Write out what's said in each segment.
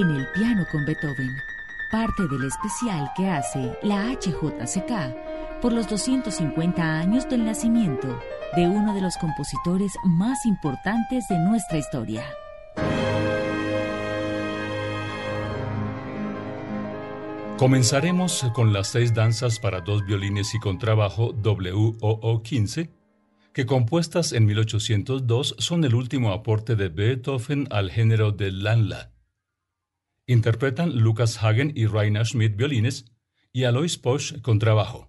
en el piano con Beethoven, parte del especial que hace la HJCK por los 250 años del nacimiento de uno de los compositores más importantes de nuestra historia. Comenzaremos con las seis danzas para dos violines y contrabajo WOO 15, que compuestas en 1802 son el último aporte de Beethoven al género de Lanla. Interpretan Lucas Hagen y Rainer Schmidt violines y Alois Posch contrabajo.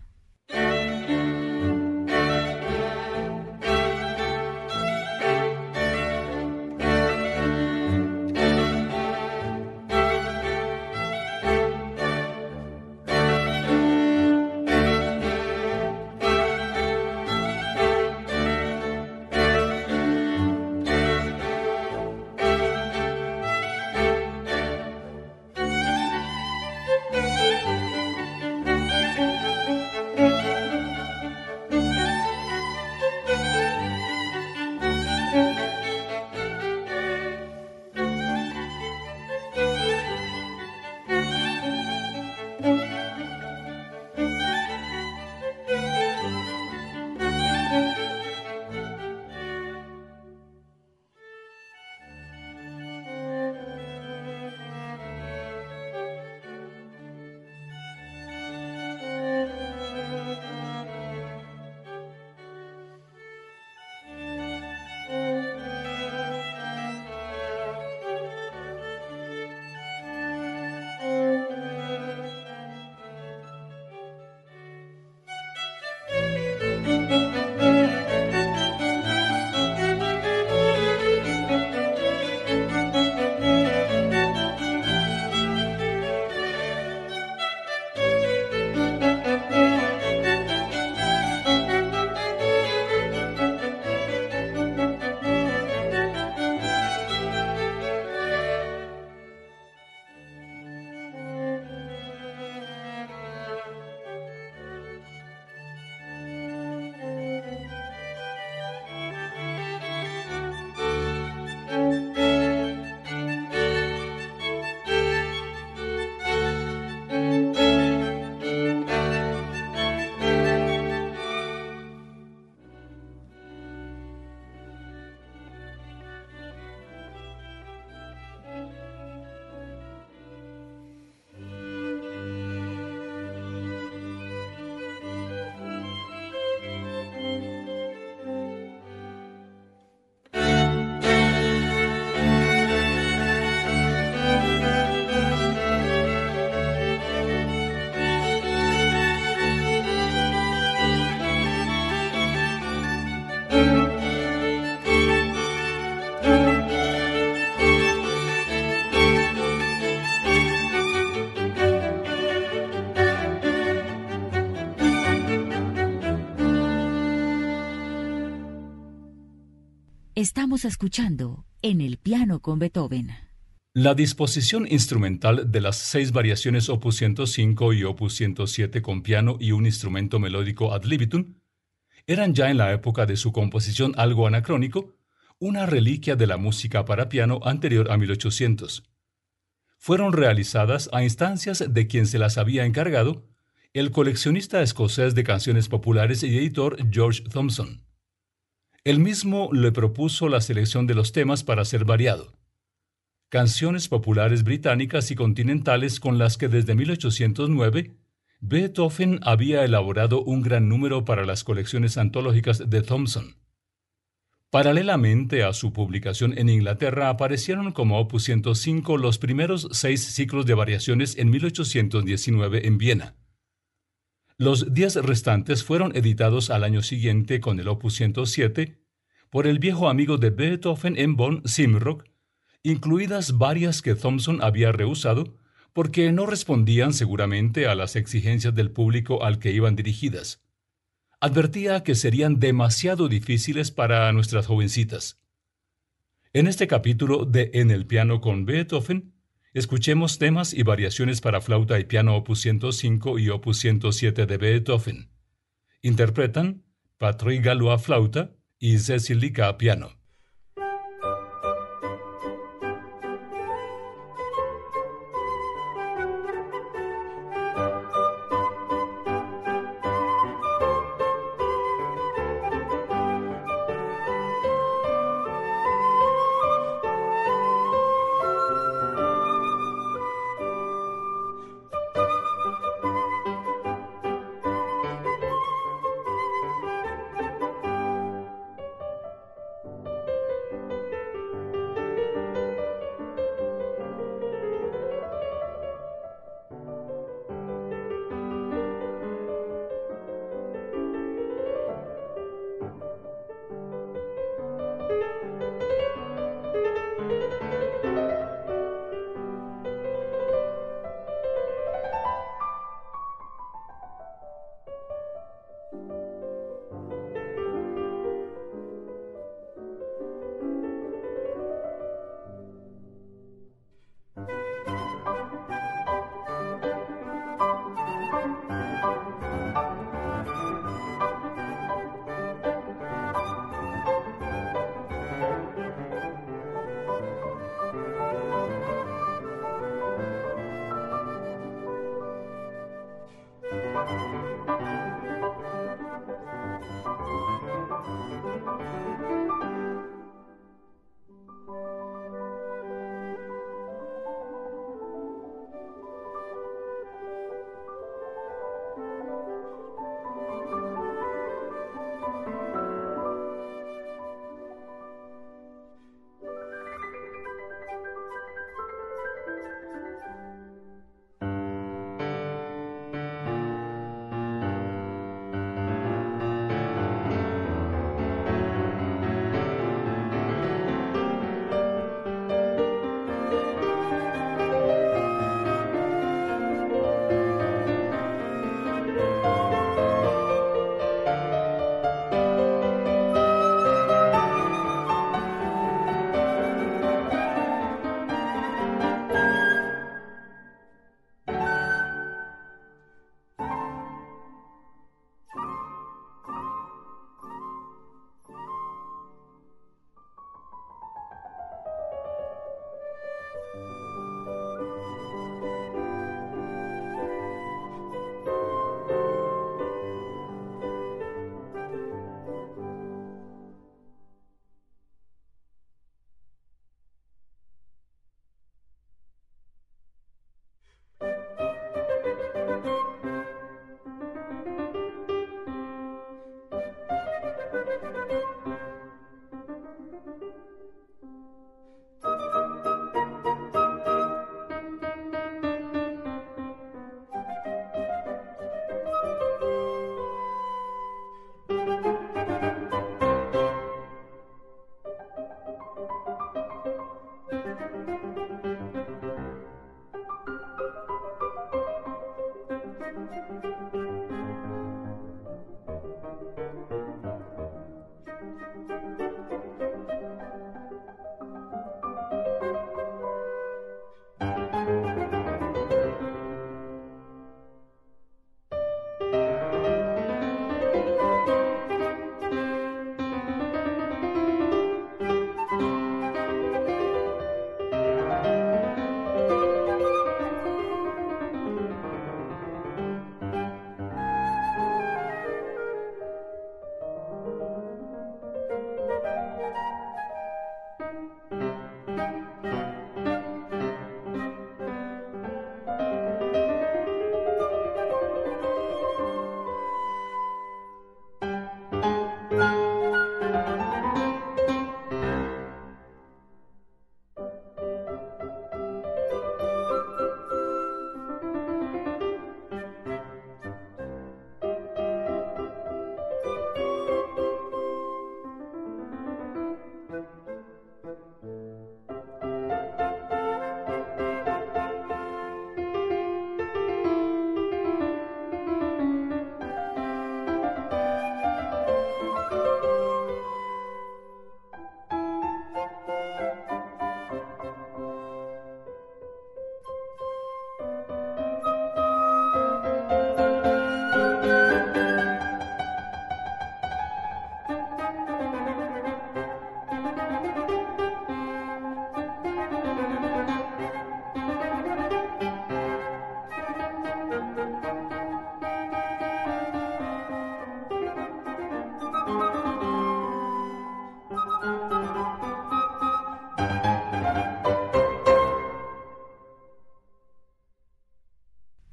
Estamos escuchando en el piano con Beethoven. La disposición instrumental de las seis variaciones opus 105 y opus 107 con piano y un instrumento melódico ad libitum eran ya en la época de su composición algo anacrónico, una reliquia de la música para piano anterior a 1800. Fueron realizadas a instancias de quien se las había encargado, el coleccionista escocés de canciones populares y editor George Thompson. Él mismo le propuso la selección de los temas para ser variado. Canciones populares británicas y continentales con las que desde 1809 Beethoven había elaborado un gran número para las colecciones antológicas de Thompson. Paralelamente a su publicación en Inglaterra aparecieron como opus 105 los primeros seis ciclos de variaciones en 1819 en Viena. Los diez restantes fueron editados al año siguiente con el opus 107 por el viejo amigo de Beethoven en Bonn, Simrock, incluidas varias que Thompson había rehusado porque no respondían seguramente a las exigencias del público al que iban dirigidas. Advertía que serían demasiado difíciles para nuestras jovencitas. En este capítulo de En el piano con Beethoven, escuchemos temas y variaciones para flauta y piano opus 105 y opus 107 de Beethoven. Interpretan Patrick Galois flauta y Cecil Lica piano.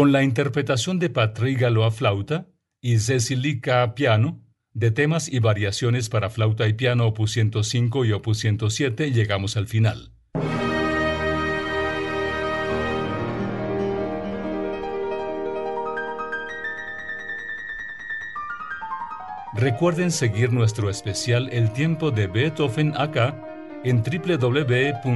Con la interpretación de Patrick Galois flauta y Cecily K. piano, de temas y variaciones para flauta y piano opus 105 y opus 107 llegamos al final. Recuerden seguir nuestro especial El tiempo de Beethoven acá en www.hjck.com.